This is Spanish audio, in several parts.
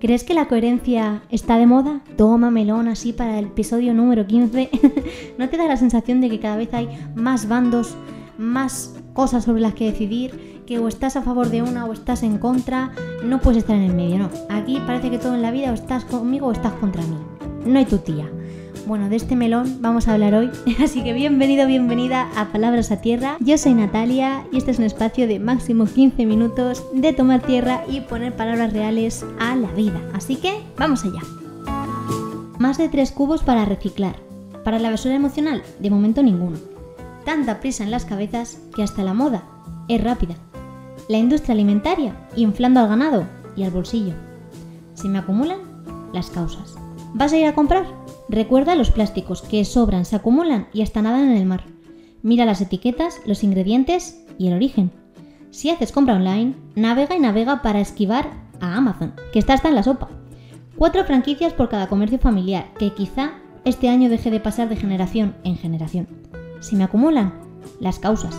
¿Crees que la coherencia está de moda? Toma melón así para el episodio número 15. ¿No te da la sensación de que cada vez hay más bandos, más cosas sobre las que decidir? Que o estás a favor de una o estás en contra, no puedes estar en el medio, no. Aquí parece que todo en la vida o estás conmigo o estás contra mí. No hay tu tía. Bueno, de este melón vamos a hablar hoy, así que bienvenido, bienvenida a Palabras a Tierra. Yo soy Natalia y este es un espacio de máximo 15 minutos de tomar tierra y poner palabras reales a la vida. Así que vamos allá. Más de 3 cubos para reciclar. Para la basura emocional, de momento ninguno. Tanta prisa en las cabezas que hasta la moda es rápida. La industria alimentaria inflando al ganado y al bolsillo. Se me acumulan las causas. ¿Vas a ir a comprar? Recuerda los plásticos que sobran, se acumulan y hasta nadan en el mar. Mira las etiquetas, los ingredientes y el origen. Si haces compra online, navega y navega para esquivar a Amazon, que está hasta en la sopa. Cuatro franquicias por cada comercio familiar, que quizá este año deje de pasar de generación en generación. Se me acumulan las causas.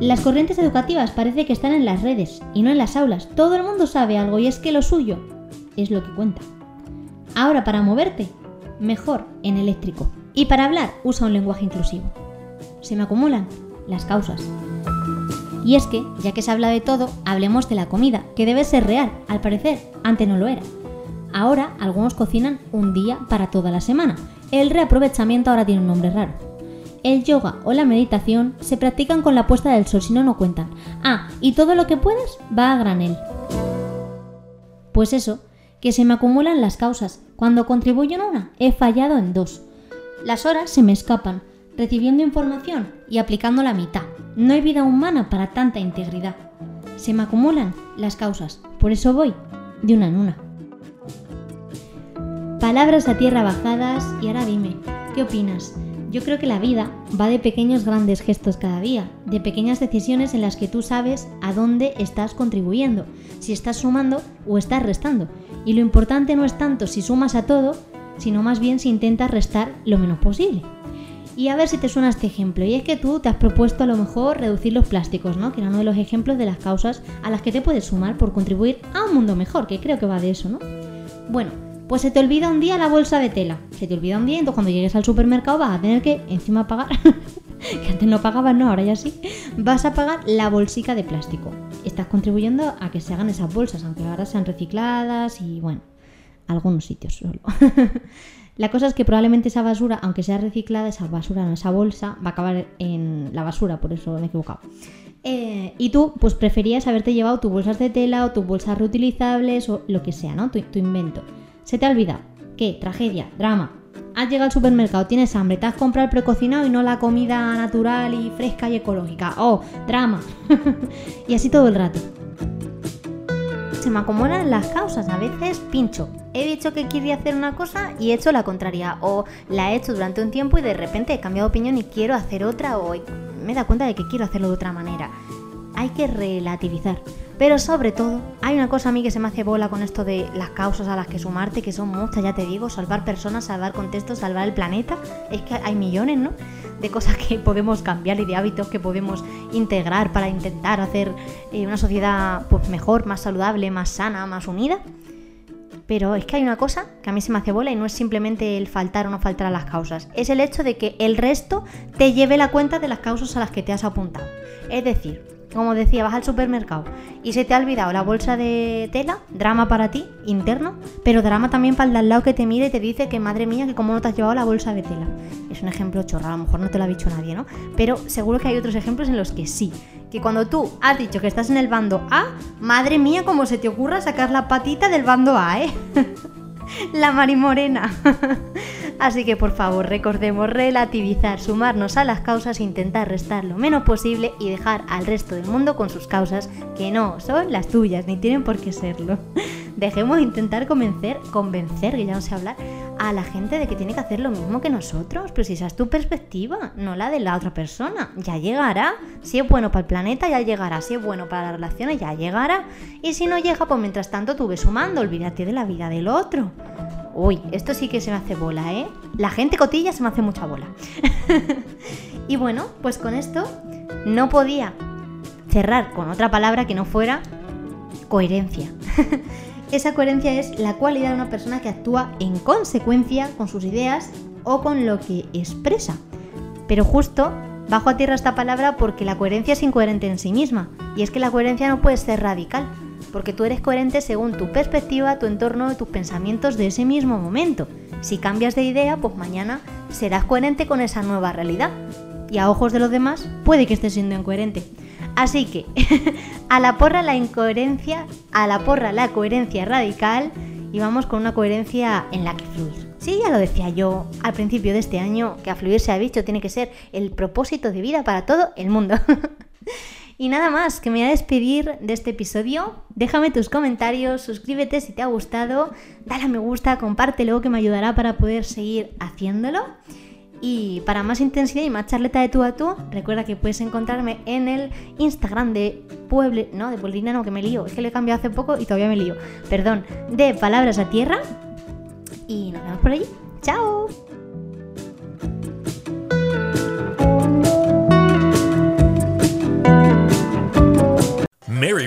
Las corrientes educativas parece que están en las redes y no en las aulas. Todo el mundo sabe algo y es que lo suyo es lo que cuenta. Ahora para moverte, mejor en eléctrico. Y para hablar, usa un lenguaje inclusivo. Se me acumulan las causas. Y es que, ya que se habla de todo, hablemos de la comida, que debe ser real, al parecer, antes no lo era. Ahora, algunos cocinan un día para toda la semana. El reaprovechamiento ahora tiene un nombre raro. El yoga o la meditación se practican con la puesta del sol, si no, no cuentan. Ah, y todo lo que puedes va a granel. Pues eso, que se me acumulan las causas. Cuando contribuyo en una, he fallado en dos. Las horas se me escapan, recibiendo información y aplicando la mitad. No hay vida humana para tanta integridad. Se me acumulan las causas, por eso voy de una en una. Palabras a tierra bajadas y ahora dime, ¿qué opinas? Yo creo que la vida va de pequeños grandes gestos cada día, de pequeñas decisiones en las que tú sabes a dónde estás contribuyendo, si estás sumando o estás restando. Y lo importante no es tanto si sumas a todo, sino más bien si intentas restar lo menos posible. Y a ver si te suena este ejemplo. Y es que tú te has propuesto a lo mejor reducir los plásticos, ¿no? Que era uno de los ejemplos de las causas a las que te puedes sumar por contribuir a un mundo mejor, que creo que va de eso, ¿no? Bueno, pues se te olvida un día la bolsa de tela. Se te olvida un día, entonces cuando llegues al supermercado vas a tener que encima pagar, que antes no pagabas, no, ahora ya sí, vas a pagar la bolsica de plástico. Estás contribuyendo a que se hagan esas bolsas, aunque ahora sean recicladas y bueno, algunos sitios solo. la cosa es que probablemente esa basura, aunque sea reciclada, esa basura, no, esa bolsa, va a acabar en la basura, por eso me he equivocado. Eh, y tú, pues preferías haberte llevado tus bolsas de tela o tus bolsas reutilizables o lo que sea, ¿no? Tu, tu invento. Se te ha olvidado. ¿Qué? Tragedia, drama. Has llegado al supermercado, tienes hambre, te has comprado el precocinado y no la comida natural y fresca y ecológica. ¡Oh! Drama. y así todo el rato. Se me acumulan las causas, a veces pincho. He dicho que quería hacer una cosa y he hecho la contraria. O la he hecho durante un tiempo y de repente he cambiado de opinión y quiero hacer otra o me he dado cuenta de que quiero hacerlo de otra manera. Hay que relativizar. Pero sobre todo, hay una cosa a mí que se me hace bola con esto de las causas a las que sumarte, que son muchas, ya te digo, salvar personas, salvar contextos, salvar el planeta. Es que hay millones, ¿no? De cosas que podemos cambiar y de hábitos que podemos integrar para intentar hacer eh, una sociedad pues, mejor, más saludable, más sana, más unida. Pero es que hay una cosa que a mí se me hace bola y no es simplemente el faltar o no faltar a las causas. Es el hecho de que el resto te lleve la cuenta de las causas a las que te has apuntado. Es decir, como decía, vas al supermercado y se te ha olvidado la bolsa de tela, drama para ti, interno, pero drama también para el de al lado que te mira y te dice que madre mía, que cómo no te has llevado la bolsa de tela. Es un ejemplo chorro, a lo mejor no te lo ha dicho nadie, ¿no? Pero seguro que hay otros ejemplos en los que sí. Que cuando tú has dicho que estás en el bando A, madre mía, cómo se te ocurra sacar la patita del bando A, ¿eh? la marimorena. Así que por favor recordemos relativizar, sumarnos a las causas, intentar restar lo menos posible y dejar al resto del mundo con sus causas que no son las tuyas ni tienen por qué serlo. Dejemos de intentar convencer, convencer, que ya no sé hablar, a la gente de que tiene que hacer lo mismo que nosotros. Pero si esa es tu perspectiva, no la de la otra persona. Ya llegará. Si es bueno para el planeta, ya llegará. Si es bueno para las relaciones, ya llegará. Y si no llega, pues mientras tanto tú ves sumando, olvídate de la vida del otro. Uy, esto sí que se me hace bola, ¿eh? La gente cotilla se me hace mucha bola. y bueno, pues con esto no podía cerrar con otra palabra que no fuera coherencia. Esa coherencia es la cualidad de una persona que actúa en consecuencia con sus ideas o con lo que expresa. Pero justo bajo a tierra esta palabra porque la coherencia es incoherente en sí misma. Y es que la coherencia no puede ser radical porque tú eres coherente según tu perspectiva, tu entorno y tus pensamientos de ese mismo momento. Si cambias de idea, pues mañana serás coherente con esa nueva realidad. Y a ojos de los demás, puede que estés siendo incoherente. Así que, a la porra la incoherencia, a la porra la coherencia radical y vamos con una coherencia en la que fluir. Sí, ya lo decía yo al principio de este año, que a fluir se ha visto tiene que ser el propósito de vida para todo el mundo. Y nada más, que me voy a despedir de este episodio. Déjame tus comentarios, suscríbete si te ha gustado, dale a me gusta, compártelo que me ayudará para poder seguir haciéndolo. Y para más intensidad y más charleta de tú a tú, recuerda que puedes encontrarme en el Instagram de Pueble, no, de Pueblina no, que me lío, es que le he cambiado hace poco y todavía me lío. Perdón, de Palabras a Tierra. Y nos vemos por allí. ¡Chao!